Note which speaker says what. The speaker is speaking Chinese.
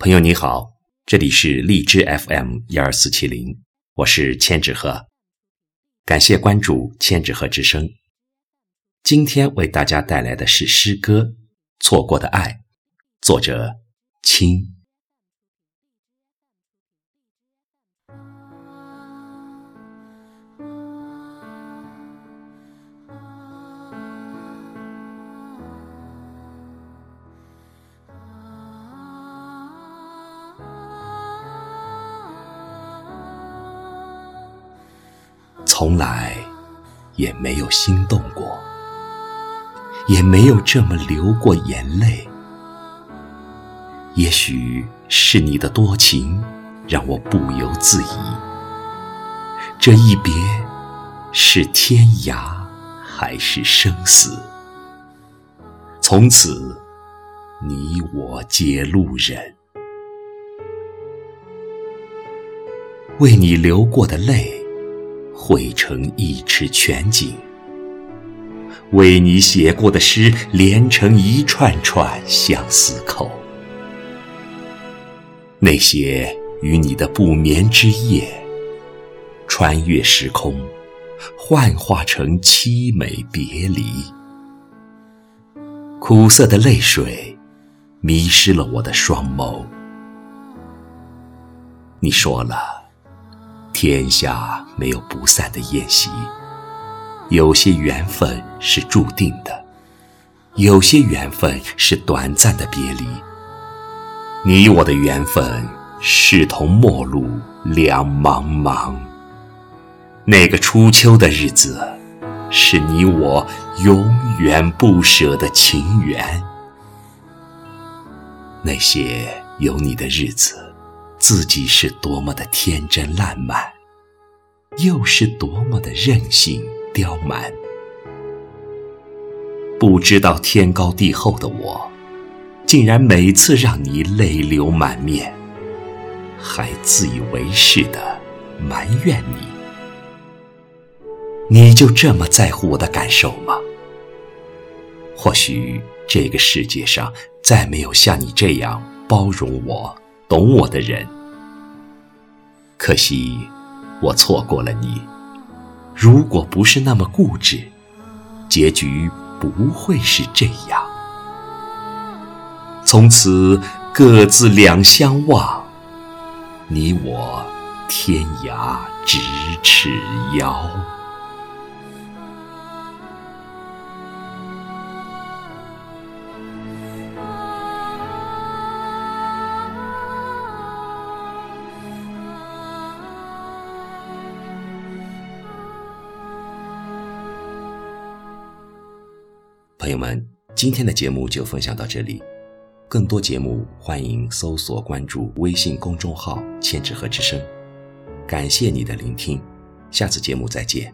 Speaker 1: 朋友你好，这里是荔枝 FM 一二四七零，我是千纸鹤，感谢关注千纸鹤之声。今天为大家带来的是诗歌《错过的爱》，作者青。从来也没有心动过，也没有这么流过眼泪。也许是你的多情，让我不由自疑。这一别，是天涯还是生死？从此，你我皆路人。为你流过的泪。汇成一池全景，为你写过的诗连成一串串相思扣。那些与你的不眠之夜，穿越时空，幻化成凄美别离。苦涩的泪水，迷失了我的双眸。你说了。天下没有不散的宴席，有些缘分是注定的，有些缘分是短暂的别离。你我的缘分，视同陌路两茫茫。那个初秋的日子，是你我永远不舍的情缘。那些有你的日子。自己是多么的天真烂漫，又是多么的任性刁蛮。不知道天高地厚的我，竟然每次让你泪流满面，还自以为是的埋怨你。你就这么在乎我的感受吗？或许这个世界上再没有像你这样包容我。懂我的人，可惜我错过了你。如果不是那么固执，结局不会是这样。从此各自两相望，你我天涯咫尺遥。朋友们，今天的节目就分享到这里。更多节目，欢迎搜索关注微信公众号“千纸鹤之声”。感谢你的聆听，下次节目再见。